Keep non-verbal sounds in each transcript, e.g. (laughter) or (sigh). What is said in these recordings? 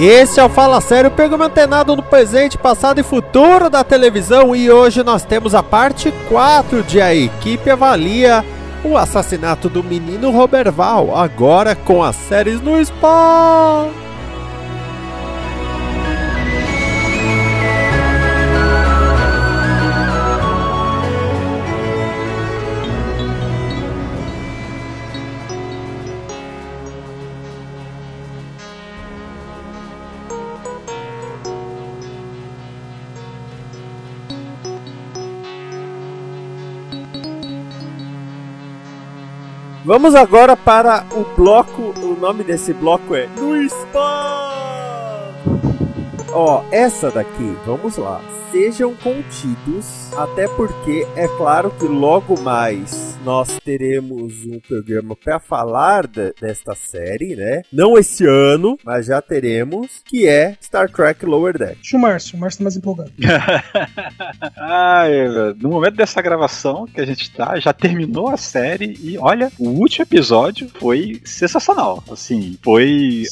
Esse é o Fala Sério, programa antenado no presente, passado e futuro da televisão e hoje nós temos a parte 4 de A Equipe Avalia o assassinato do menino Roberval, agora com as séries no Spawn. Vamos agora para o bloco. O nome desse bloco é No Spa! Ó, essa daqui, vamos lá sejam contidos, até porque é claro que logo mais nós teremos um programa para falar de, desta série, né? Não esse ano, mas já teremos, que é Star Trek Lower Deck. Deixa o Márcio, o Márcio tá mais empolgado. (laughs) Ai, no momento dessa gravação que a gente tá, já terminou a série e olha, o último episódio foi sensacional. Assim, foi.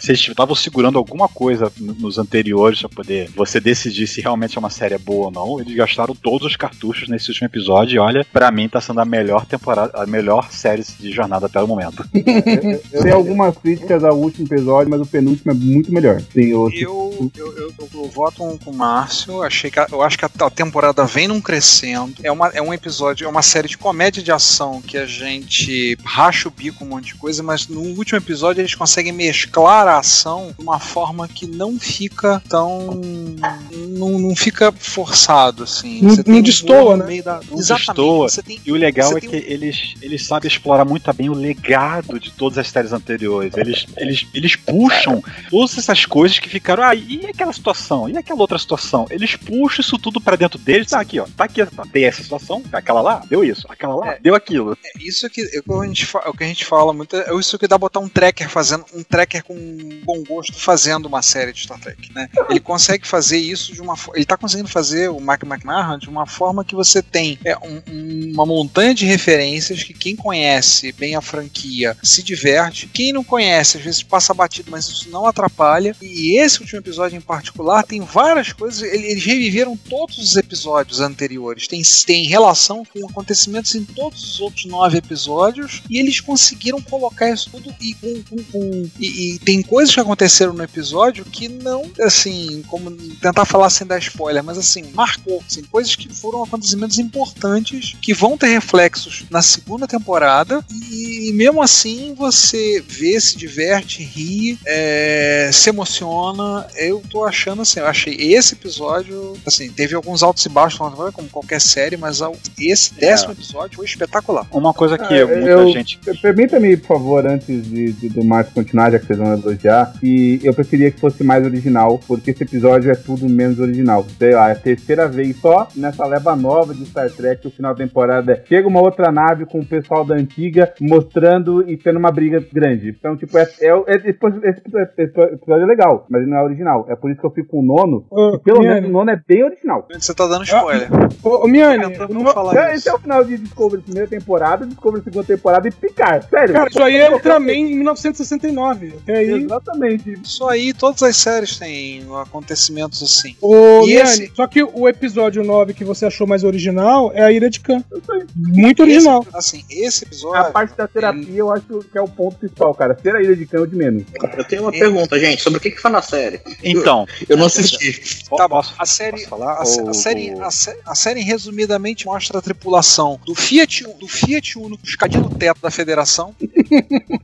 Vocês estavam segurando alguma coisa nos anteriores para poder você decidir se realmente é uma série boa ou não, eles gastaram todos os cartuchos nesse último episódio e olha, para mim tá sendo a melhor temporada, a melhor série de jornada até o momento. (laughs) Tem algumas críticas ao último episódio, mas o penúltimo é muito melhor. Tem outro. Eu, eu, eu, eu voto com o Márcio, achei que a, eu acho que a, a, temporada vem num crescendo. É, uma, é um episódio, é uma série de comédia de ação que a gente racha o bico um monte de coisa, mas no último episódio eles conseguem mesclar a ação de uma forma que não fica tão. não, não fica forçado, assim. Não, não destoa, né? Da... Não destoa. Tem... E o legal é que um... eles, eles sabem explorar muito bem o legado de todas as séries anteriores. Eles, eles, eles puxam todas essas coisas que ficaram. Ah, e aquela situação? E aquela outra situação? Eles puxam isso tudo para dentro deles. Tá aqui, ó. Tá aqui, tá. Tem essa situação, aquela lá, deu isso. Aquela lá, é, deu aquilo. É, isso que, é, o, a gente, o que a gente fala muito é isso que dá botar um tracker fazendo. Um tracker com bom gosto fazendo uma série de Star Trek, né? Ele (laughs) consegue fazer isso de uma forma. Ele tá conseguindo fazer o Mark McMahon de uma forma que você tem é, um, uma montanha de referências que quem conhece bem a franquia se diverte, quem não conhece às vezes passa batido, mas isso não atrapalha. E esse último episódio em particular tem várias coisas, eles reviveram todos os episódios anteriores, tem, tem relação com acontecimentos em todos os outros nove episódios e eles conseguiram colocar isso tudo e, com, e, e tem coisas que aconteceram no episódio que não, assim, como tentar falar sem dar spoiler mas assim, marcou. Assim, coisas que foram acontecimentos importantes que vão ter na segunda temporada e, e mesmo assim você vê, se diverte, ri, é, se emociona. Eu tô achando assim, eu achei esse episódio, assim, teve alguns altos e baixos, como qualquer série, mas esse décimo é. episódio foi espetacular. Uma coisa que ah, muita eu, gente. Permita-me, por favor, antes de, de, do Márcio continuar, já que vocês vão elogiar, e eu preferia que fosse mais original, porque esse episódio é tudo menos original sei lá, é a terceira vez só nessa leva nova de Star Trek, o final da temporada é, chega uma outra nave com o pessoal da antiga mostrando e tendo uma briga grande. Então, tipo, é, é, é esse, esse, episódio é legal, mas ele não é original. É por isso que eu fico com o nono, oh, pelo Miane. menos o nono é bem original. Você tá dando spoiler. Ô, oh, Miane, esse é o final de Discovery primeira temporada, Discovery segunda temporada e picar. Sério. Cara, isso aí é Ultraman em 1969. É aí... Exatamente. Isso aí, todas as séries têm acontecimentos assim. Ô, e Miane, esse... Só que o episódio 9 que você achou mais original é a Ira de Khan. Muito original. Esse, assim, esse episódio. A parte da terapia ele... eu acho que é o ponto principal, cara. Ser a Ira de Khan é o de menos. Eu tenho uma ele... pergunta, gente, sobre o que, que foi na série. Então. Eu, eu não assisti. Tá bom. A série, falar? A, a, série, a, a, série resumidamente mostra a tripulação do Fiat, do Fiat Uno escadinho no teto da federação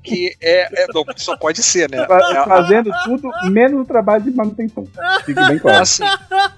que é, é não, só pode ser, né? É, Fazendo tudo menos o trabalho de manutenção. Fique bem claro. assim,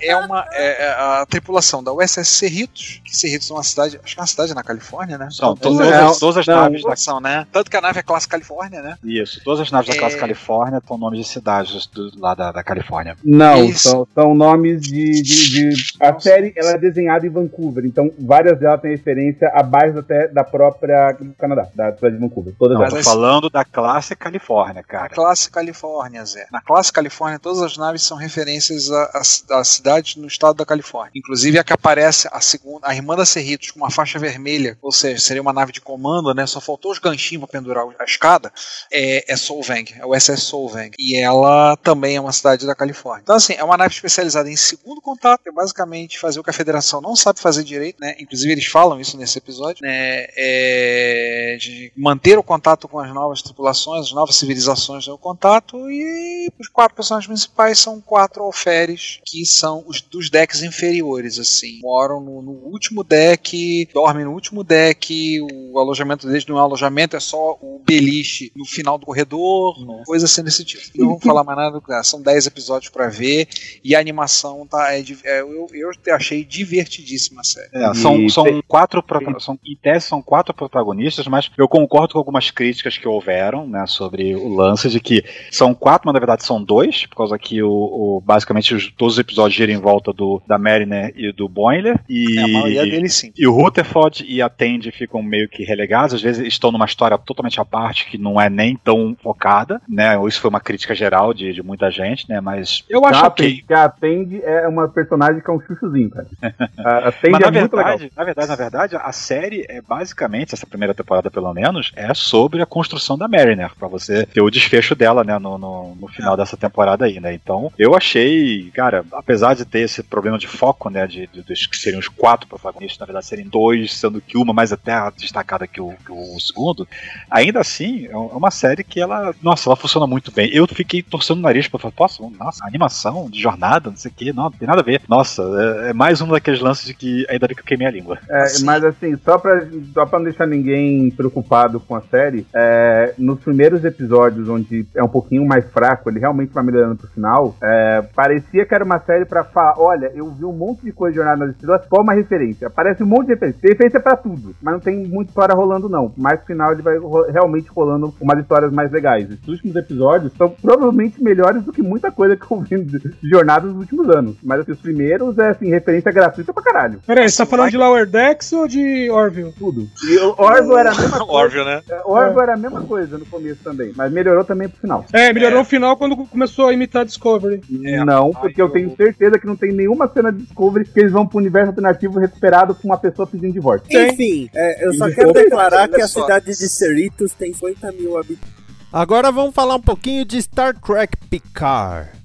é uma é, é a tripulação da USS Cerritos, que Cerritos é uma cidade, acho que é uma cidade na Califórnia, né? São Todas, as- todas as não. naves da são, né? Tanto que a nave é classe Califórnia, né? Isso, todas as naves da classe É. Califórnia estão nomes de cidades do, lá da, da Califórnia. Não, são, são nomes de, de, de- A série ela é desenhada em Vancouver, então várias delas têm referência a bairros até da própria do Canadá, da cidade de Vancouver. Todas Não, elas. tô falando da classe Califórnia, A cara. classe Califórnia, Zé. Na classe Califórnia, todas as naves são referências a, a, a cidades no estado da Califórnia. Inclusive a que aparece a segunda, a irmã da Cerritos com uma faixa vermelha, ou seja, seria uma nave de comando, né? Só faltou os ganchinhos para pendurar a escada. É, é Solvang, é o SS Solvang. E ela também é uma cidade da Califórnia. Então, assim, é uma nave especializada em segundo contato, é basicamente fazer o que a Federação não sabe fazer direito, né? Inclusive eles falam isso nesse episódio, né? É, de manter o contato com as novas tripulações, as novas civilizações no contato e os quatro personagens principais são quatro alferes que são os dos decks inferiores, assim. Moram no, no último deck, dormem no último deck, o alojamento deles não é um alojamento, é só o beliche no final do corredor, coisa assim desse tipo. Não vou falar mais nada, ah, são 10 episódios pra ver e a animação tá. É, é, eu, eu achei divertidíssima a série. É, são, são quatro são, em tese são quatro protagonistas, mas eu concordo com algumas críticas que houveram, né, sobre o lance de que são quatro, mas na verdade são dois, por causa que o, o- basicamente os- todos os episódios giram em volta do da Mariner e do Boiler e É, a maioria deles sim. e o Rutherford e a Tandy ficam meio que relegados, às vezes estão numa história totalmente à parte que não é nem tão focada, né? Isso foi uma crítica geral de, de muita gente, né? Mas eu acho a ok. que a Tandy é uma personagem que é um chuchuzinho, cara. (laughs) A, Tandy Mas é na muito legal. verdade, na verdade, na verdade, a série é basicamente, essa primeira temporada pelo menos, é sobre a construção da Mariner, pra você ter o desfecho dela, né, no, no, no final dessa temporada aí, né? Então, eu achei, cara, apesar de ter esse problema de foco, né, de, de- dos que seriam os quatro protagonistas, na verdade serem dois, sendo que uma mais até destacada que o, que o segundo, ainda assim, é é uma série que ela, nossa, ela funciona muito bem. Eu fiquei torcendo o nariz pra falar, posso, nossa, animação de jornada, não sei o que, não, não tem nada a ver. Nossa, é, é mais um daqueles lances de que ainda bem que eu queimei a língua. É, Assim. Mas assim, só pra, só pra não deixar ninguém preocupado com a série, é, nos primeiros episódios, onde é um pouquinho mais fraco, ele realmente vai melhorando pro final, é, parecia que era uma série pra falar, olha, eu vi um monte de coisa de Jornada nas Estrelas, qual uma referência? Aparece um monte de referência. Tem referência pra tudo, mas não tem muita história rolando não. Mas no final ele vai ro- realmente rolando umas histórias mais legais. Os últimos episódios são provavelmente melhores do que muita coisa que eu vi de Jornada nos últimos anos. Mas assim, os primeiros é assim, referência gratuita pra caralho. Peraí, você tá falando de Lower Decks ou de Orville? Tudo. E Orville era a mesma (laughs) coisa. Óbvio, né? É, Orville era a mesma coisa no começo também, mas melhorou também pro final. É, melhorou no final quando começou a imitar Discovery. É, não, porque eu tenho certeza que não tem nenhuma cena de Discovery que eles vão pro universo alternativo recuperado com uma pessoa pedindo divórcio. Enfim, é, eu só E quero declarar que a cidade de Cerritos tem 50 mil habitantes. Agora vamos falar um pouquinho de Star Trek Picard.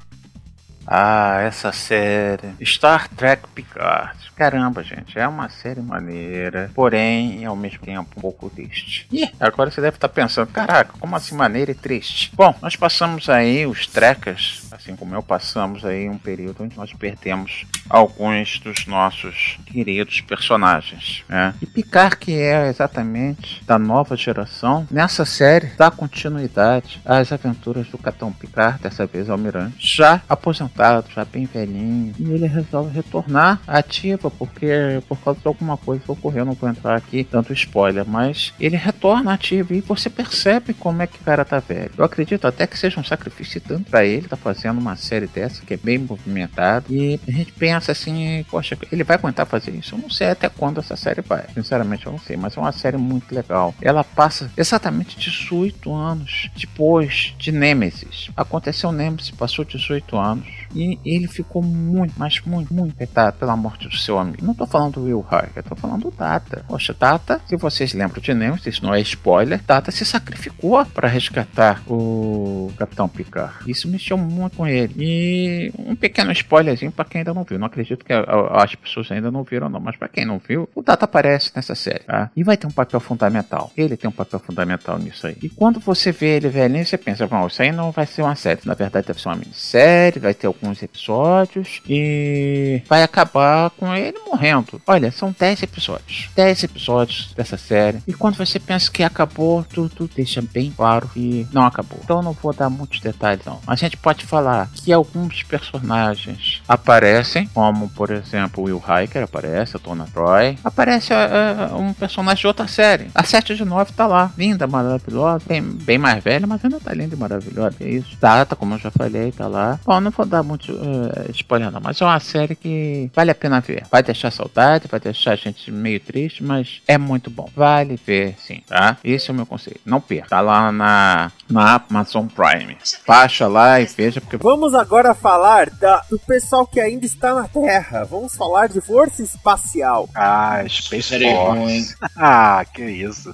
Ah, essa série. Star Trek Picard. Caramba, gente, é uma série maneira, porém, ao mesmo tempo, um pouco triste. Ih, agora você deve estar pensando, caraca, como assim maneira e triste? Bom, nós passamos aí, os trekkers, assim como eu, passamos aí um período onde nós perdemos alguns dos nossos queridos personagens, né? E Picard, que é exatamente da nova geração, nessa série dá continuidade às aventuras do Capitão Picard, dessa vez Almirante, já aposentado, já bem velhinho, e ele resolve retornar à ativa porque por causa de alguma coisa que ocorreu, não vou entrar aqui tanto spoiler, mas ele retorna ativo e você percebe como é que o cara tá velho. Eu acredito até que seja um sacrifício tanto pra ele, tá fazendo uma série dessa que é bem movimentada e a gente pensa assim, poxa, ele vai aguentar fazer isso? Eu não sei até quando essa série vai, sinceramente eu não sei, mas é uma série muito legal. Ela passa exatamente 18 anos depois de Nemesis. Aconteceu Nemesis, passou 18 anos e ele ficou muito, mas muito, muito afetado pela morte do seu amigo. Não tô falando do Will Hart, eu tô falando do Data. Poxa, Data, se vocês lembram de Nemesis, isso não é spoiler, Data se sacrificou para resgatar o Capitão Picard. Isso mexeu muito com ele. E um pequeno spoilerzinho para quem ainda não viu. Não acredito que as pessoas ainda não viram, não, mas para quem não viu, o Data aparece nessa série, tá? E vai ter um papel fundamental. Ele tem um papel fundamental nisso aí. E quando você vê ele velhinho, você pensa, bom, isso aí não vai ser uma série. Na verdade, deve ser uma minissérie, vai ter alguns episódios e vai acabar com ele morrendo. Olha, são 10 episódios. 10 episódios dessa série. E quando você pensa que acabou, tu, tu deixa bem claro que não acabou. Então não vou dar muitos detalhes não. A gente pode falar que alguns personagens aparecem, como por exemplo Will Hiker aparece, a Tona Troy. Aparece uh, um personagem de outra série. A 7 de 9 tá lá, linda, maravilhosa, bem, bem mais velha, mas ainda tá linda e maravilhosa. É isso. Data, como eu já falei, tá lá. Bom, não vou dar muito uh, spoiler não, mas é uma série que vale a pena ver. Vai deixar saudade, vai deixar a gente meio triste, mas é muito bom. Vale ver, sim, tá? Esse é o meu conselho. Não perca. Tá lá na, na Amazon Prime. Baixa lá e veja, porque... Vamos agora falar da, do pessoal que ainda está na Terra. Vamos falar de Força Espacial. Ah, Space. Force. (laughs) Ah, que isso.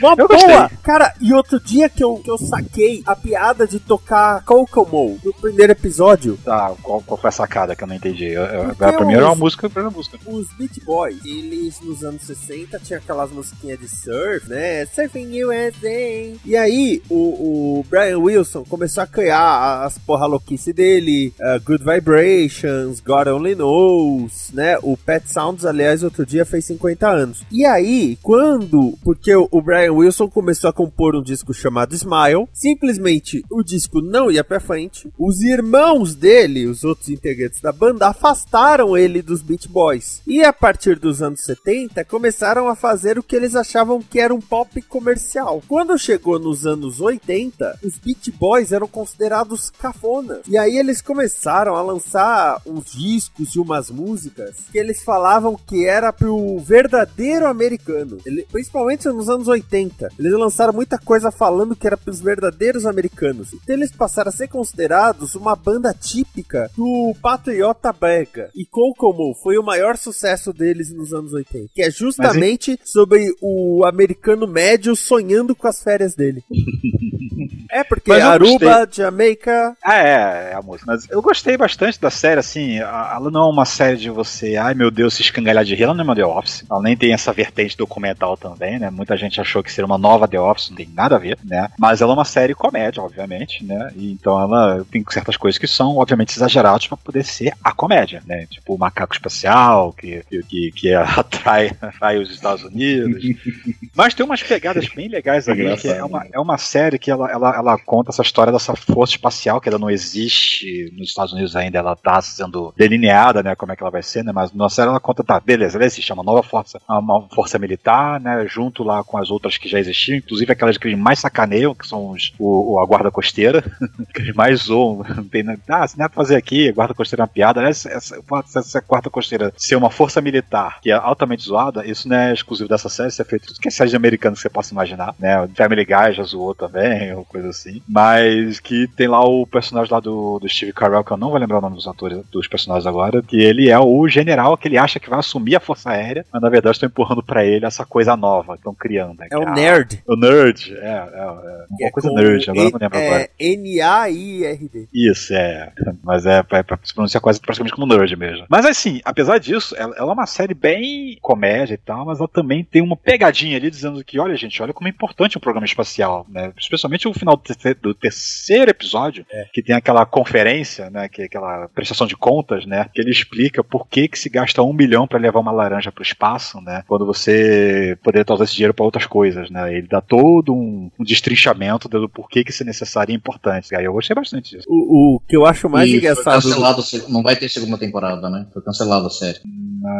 Uma Eu boa! gostei. Cara, e outro dia que eu, que eu saquei a piada de tocar Kokomo no primeiro episódio, Tá, qual, qual foi a sacada que eu não entendi? Eu, eu, a primeira é uma música, a primeira música. os Beach Boys, eles nos anos 60 tinham aquelas musiquinhas de surf, né? Surfing USA. E aí, o, o Brian Wilson começou a criar as porra louquice dele, uh, Good Vibrations, God Only Knows, né? O Pet Sounds, aliás, outro dia fez 50 anos. E aí, quando, porque o o Brian Wilson começou a compor um disco chamado Smile, simplesmente o disco não ia pra frente, os irmãos dele, os outros integrantes da banda, afastaram ele dos Beach Boys. E a partir dos anos 70, começaram a fazer o que eles achavam que era um pop comercial. Quando chegou nos anos 80, os Beach Boys eram considerados cafonas. E aí eles começaram a lançar uns discos e umas músicas que eles falavam que era pro verdadeiro americano. Ele- principalmente nos anos 80. Eles lançaram muita coisa falando que era pros verdadeiros americanos. Então eles passaram a ser considerados uma banda típica do patriota brega. E Kokomo foi o maior sucesso deles nos anos 80. Que é justamente sobre o americano médio sonhando com as férias dele. (laughs) é porque Aruba, Jamaica, Ah, é, é a música. Mas eu gostei bastante da série, assim. a- Ela não é uma série de você, ai meu Deus, se escangalhar de rir. Ela não é uma The Office. Ela nem tem essa vertente documental também, né? Muita gente achou que seria uma nova The Office, não tem nada a ver, né? Mas ela é uma série comédia, obviamente, né? E então ela tem certas coisas que são, obviamente, exageradas pra poder ser a comédia, né? Tipo o macaco espacial, que, que, que (laughs) atrai, atrai os Estados Unidos. (laughs) Mas tem umas pegadas bem legais ali, que é uma, é uma série que ela, ela, ela conta essa história dessa força espacial que ela não existe nos Estados Unidos ainda, ela tá sendo delineada, né, como é que ela vai ser, né, mas na série ela conta, tá, beleza, ela existe, é uma nova força, uma força militar, né, junto lá com as outras que já existiam, inclusive aquelas que eles mais sacaneiam, que são os, o, a guarda costeira, (laughs) que eles mais zoam, não tem nada, ah, se não é pra fazer aqui, a guarda costeira é uma piada, aliás, essa, fato dessa guarda costeira ser uma força militar que é altamente zoada, isso não é exclusivo dessa série, isso é feito tudo que é série de americano que você possa imaginar, né, Family Guy já zoou também, ou coisa assim, mas que tem lá o personagem lá do, do Steve Carell, que eu não vou lembrar o nome dos atores, dos personagens agora, que ele é o general que ele acha que vai assumir a força aérea, mas na verdade estão empurrando pra ele essa coisa nova que estão criando. né, é o a- nerd. O nerd, é, é, é uma coisa com nerd, agora eu não lembro é, agora. N-A-I-R-D. Isso, é. Mas é pra, pra se pronunciar quase praticamente como nerd mesmo. Mas assim, apesar disso, ela, ela é uma série bem comédia e tal, mas ela também tem uma pegadinha ali dizendo que, olha, gente, olha como é importante um programa espacial, né? Especialmente o final do, terce- do terceiro episódio, que tem aquela conferência, né? Que é aquela prestação de contas, né? Que ele explica por que, que se gasta um milhão pra levar uma laranja pro espaço, né? Quando você poderia usar esse dinheiro pra outras coisas, né? Ele dá todo um, um destrinchamento do porquê que isso é necessário e importante. Aí eu gostei bastante disso. O, o que eu acho mais E foi engraçado. cancelado, não vai ter segunda temporada, né? Foi cancelada a série.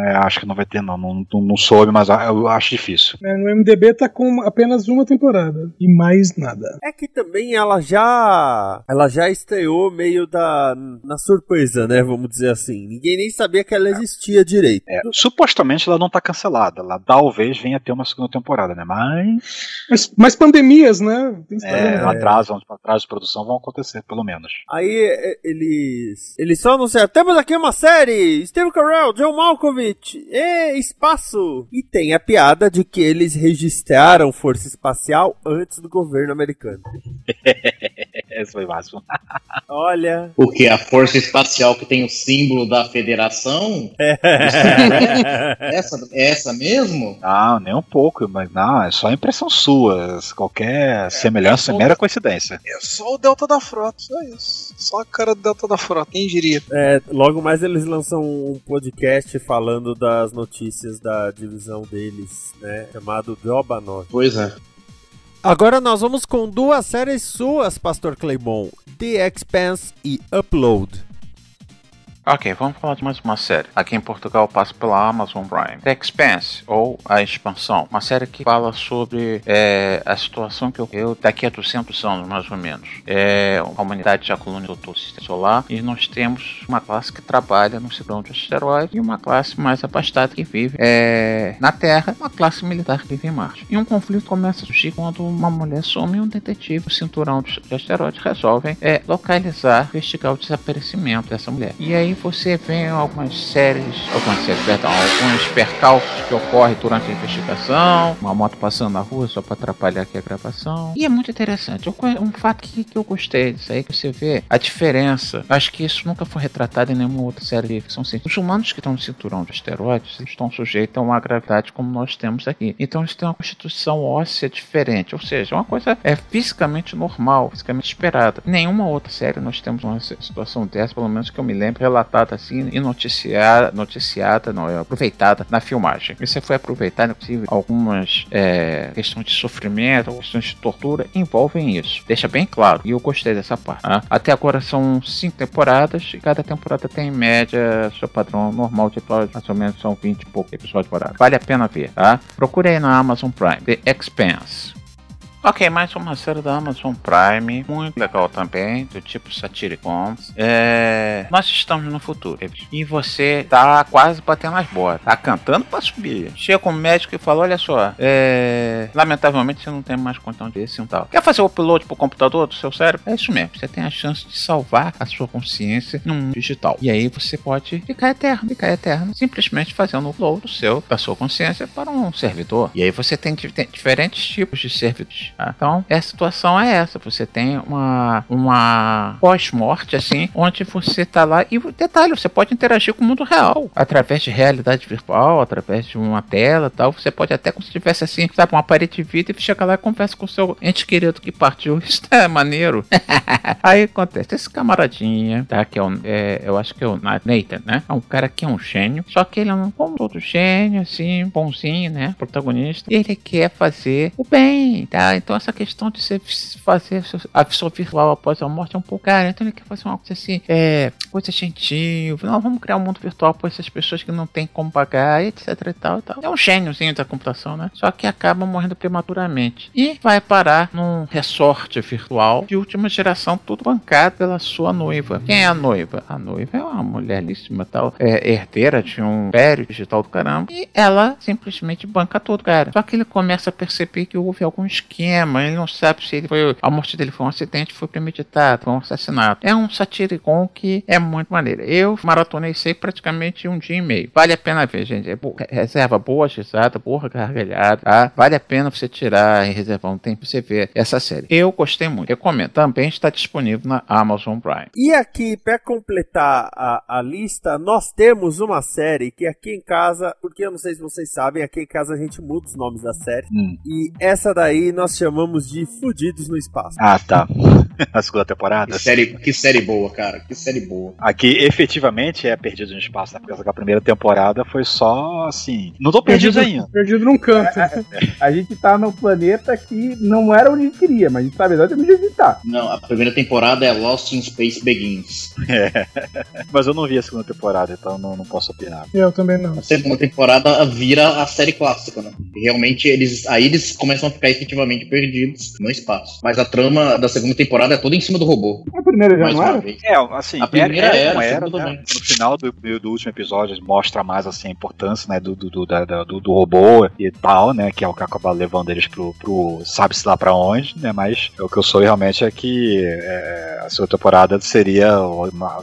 É, acho que não vai ter, não. Não, não, não soube, mas eu acho difícil. né, No MDB tá com apenas uma temporada. E mais nada. É que também ela já. Ela já estreou meio da. na surpresa, né? Vamos dizer assim. Ninguém nem sabia que ela existia direito. É, supostamente ela não tá cancelada. Ela talvez venha ter uma segunda temporada, né? Mas. Mas, mas pandemias, né? Tem É, problema. atrasos, atrasos de produção vão acontecer, pelo menos. Aí é, eles. Eles só anunciaram: temos aqui uma série! Steve Carell, John Malkovich, e espaço! E tem a piada de que eles registraram Força Espacial antes do governo americano. (laughs) Esse foi máximo. (laughs) Olha. O que? A força espacial que tem o símbolo da federação? (laughs) essa, essa mesmo? Não, nem um pouco, mas não, é só impressão sua. Qualquer semelhança é mera coincidência. É só o Delta da Frota, só isso. Só a cara do Delta da Frota, quem diria? É, logo mais eles lançam um podcast falando das notícias da divisão deles, né? Chamado Jobanov. Pois é. Agora nós vamos com duas séries suas, Pastor Claymon: The Expanse e Upload. Ok, vamos falar de mais uma série. Aqui em Portugal passa pela Amazon Prime. The Expanse, ou A Expansão. Uma série que fala sobre é, a situação que ocorreu daqui a 200 anos, mais ou menos. É, a humanidade já colonizou todo o sistema solar e nós temos uma classe que trabalha no cinturão de asteroides e uma classe mais abastada que vive é, na Terra, uma classe militar que vive em Marte. E um conflito começa a surgir quando uma mulher some e um detetive, o cinturão de asteroides, resolvem é, localizar, investigar o desaparecimento dessa mulher. E aí você vê algumas séries, algumas séries, perdão, alguns percalços que ocorrem durante a investigação, uma moto passando na rua só para atrapalhar aqui a gravação. E é muito interessante. Um fato que, que eu gostei disso aí, que você vê a diferença. Acho que isso nunca foi retratado em nenhuma outra série de ficção científica. Os humanos que estão no cinturão de asteroides estão sujeitos a uma gravidade como nós temos aqui. Então eles têm uma constituição óssea diferente, ou seja, uma coisa é fisicamente normal, fisicamente esperada. Em nenhuma outra série nós temos uma situação dessa, pelo menos que eu me lembro, relatada assim e noticiada, noticiada não, é aproveitada na filmagem. Você foi aproveitar, inclusive, algumas é, questões de sofrimento, questões de tortura envolvem isso. Deixa bem claro. E eu gostei dessa parte. Tá? Até agora são cinco temporadas e cada temporada tem em média seu padrão normal de episódios, mais ou menos são 20 e poucos episódios por. Vale a pena ver, tá? Procure aí na Amazon Prime, The Expanse. Ok, mais uma série da Amazon Prime, muito legal também, do tipo Satiricon. É... Nós estamos no futuro e você tá quase batendo as botas, tá cantando pra subir. Chega um médico e fala: Olha só, é... lamentavelmente você não tem mais condição desse e tal. Quer fazer o upload pro computador do seu cérebro? É isso mesmo, você tem a chance de salvar a sua consciência num digital. E aí você pode ficar eterno, ficar eterno, simplesmente fazendo o upload do seu, da sua consciência para um servidor. E aí você tem diferentes tipos de servidores. Tá? Então, a situação é essa. Você tem uma, uma pós-morte, assim, onde você tá lá. E detalhe, você pode interagir com o mundo real. Através de realidade virtual, através de uma tela tal. Você pode até, como se tivesse assim, sabe, uma parede de vida e chegar lá e conversa com o seu ente querido que partiu. (laughs) Isso é maneiro. (laughs) Aí acontece, esse camaradinha, tá? Que é, o, é eu acho que é o Nathan, né? É um cara que é um gênio. Só que ele é um como todo gênio, assim, bonzinho, né? Protagonista. E ele quer fazer o bem, tá? Então essa questão de você fazer a visão virtual após a morte é um pouco. Cara, então ele quer fazer uma coisa assim, é, coisa gentil. Não, vamos criar um mundo virtual para essas pessoas que não tem como pagar, etc e tal e tal. É um gêniozinho da computação, né? Só que acaba morrendo prematuramente. E vai parar num resort virtual de última geração, tudo bancado pela sua noiva. Quem é a noiva? A noiva é uma mulheríssima tal, é herdeira de um império digital do caramba. E ela simplesmente banca tudo, cara. Só que ele começa a perceber que houve algum esquema, ele não sabe se ele foi, a morte dele foi um acidente, foi premeditado, foi um assassinato. É um satiricon que é muito maneiro. Eu maratonei sei praticamente um dia e meio. Vale a pena ver, gente. É boa, reserva boa, risada, boa gargalhada, tá? Vale a pena você tirar e reservar um tempo pra você ver essa série. Eu gostei muito. Recomendo. Também está disponível na Amazon Prime. E aqui, para completar a, a lista, nós temos uma série que aqui em casa, porque eu não sei se vocês sabem, aqui em casa a gente muda os nomes da série. Hum. E essa daí nós chamamos de Fudidos no Espaço. Ah, tá. (laughs) A segunda temporada. Que série, que série boa, cara. Que série boa. Aqui, efetivamente, é Perdido no Espaço, né? Porque a primeira temporada foi só assim. Não tô perdido, ainda. Perdido num canto. A gente tá no planeta que não era onde a gente queria, mas a gente sabe exatamente onde a gente tá. Não, a primeira temporada é Lost in Space Begins. É. (laughs) Mas eu não vi a segunda temporada, então não, não posso opinar. Eu também não. A segunda temporada vira a série clássica, né? Realmente, eles aí eles começam a ficar efetivamente perdidos no espaço. Mas a trama da segunda temporada é toda em cima do robô. A primeira já Mais não era? É, assim, A primeira era, era, não a era, segunda né? No final do, do último episódio mostra mais assim, a importância né, do, do, do, da- do, do robô e tal, né? Que é o que acaba levando eles pro, pro sabe-se lá pra onde, né? Mas o que eu sou realmente é que é, a segunda temporada seria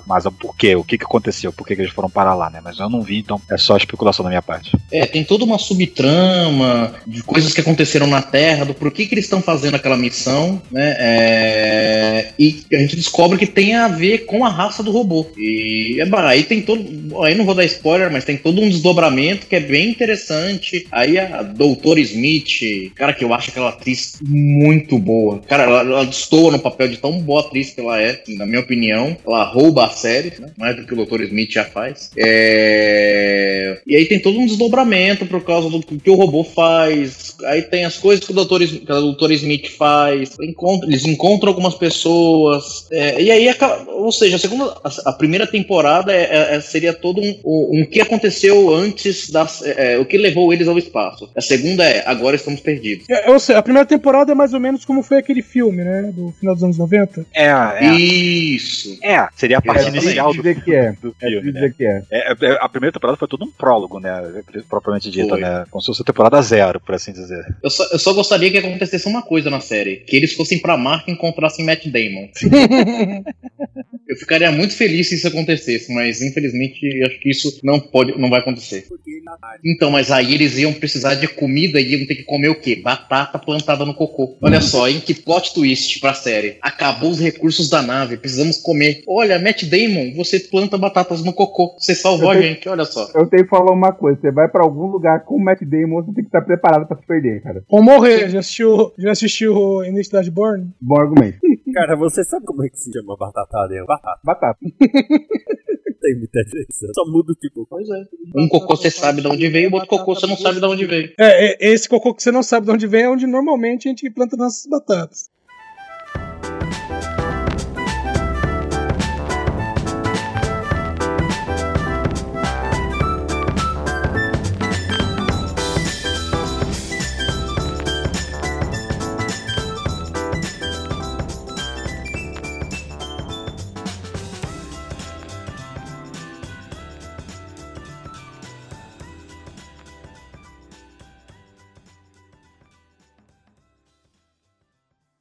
mais o porquê, o que, que aconteceu, por que, que eles foram parar lá, né? Mas eu não vi, então é só especulação da minha parte. É, tem toda uma subtrama de coisas que aconteceram na Terra, do porquê que eles estão fazendo aquela missão, né? É, e a gente descobre que tem a ver com a raça do robô. E é, bah, aí tem todo. Aí não vou dar spoiler, mas tem todo um desdobramento que é bem interessante. Aí a Doutora Smith, cara, que eu acho aquela atriz muito boa. Cara, ela, ela destoa no papel de tão boa atriz que ela é, na minha opinião. Ela rouba a série, né? mais do que o Doutor Smith já faz. É... E aí tem todo um desdobramento por causa do que o robô faz. Aí tem as coisas que o Doutor, a Smith faz. Encontra- eles encontram algumas pessoas. É, e aí, acaba- ou seja, a segunda, a, primeira temporada é- é- é- seria todo um, um, um que aconteceu antes das, é, é, o que levou eles ao espaço. A segunda é agora estamos perdidos. É, ou seja, a primeira temporada é mais ou menos como foi aquele filme, né? Do final dos anos 90. É, é. Isso. É, seria a parte inicial do, que é. (laughs) do filme, né? dizer que é. A primeira temporada foi todo um prólogo, né? Propriamente dita, Foi. né? Como se fosse a temporada zero, por assim dizer. Eu só, eu só gostaria que acontecesse uma coisa na série: que eles fossem pra marca e encontrassem Matt Damon. Eu ficaria muito feliz se isso acontecesse, mas infelizmente acho que isso não pode, não vai acontecer. Então, mas aí eles iam precisar de comida e iam ter que comer o quê? Batata plantada no cocô. Olha só, hein? Que plot twist pra série. Acabou os recursos da nave, precisamos comer. Olha, Matt Damon, você planta batatas no cocô. Você salvou a Eu tenho- gente, olha só. Eu tenho que falar uma coisa: você vai pra algum lugar com o Matt Damon, você tem que estar preparado pra se perder, cara. Ou morrer. Já assistiu, já assistiu Identidade Born? Bom argumento. (laughs) Cara, você sabe como é que se chama batatada? É batata. Batata. (laughs) Tem muita diferença. Só muda o tipo. Pois é. Um cocô você sabe de onde veio, o outro cocô você não sabe de onde veio. É, é, esse cocô que você não sabe de onde vem é onde normalmente a gente planta nossas batatas.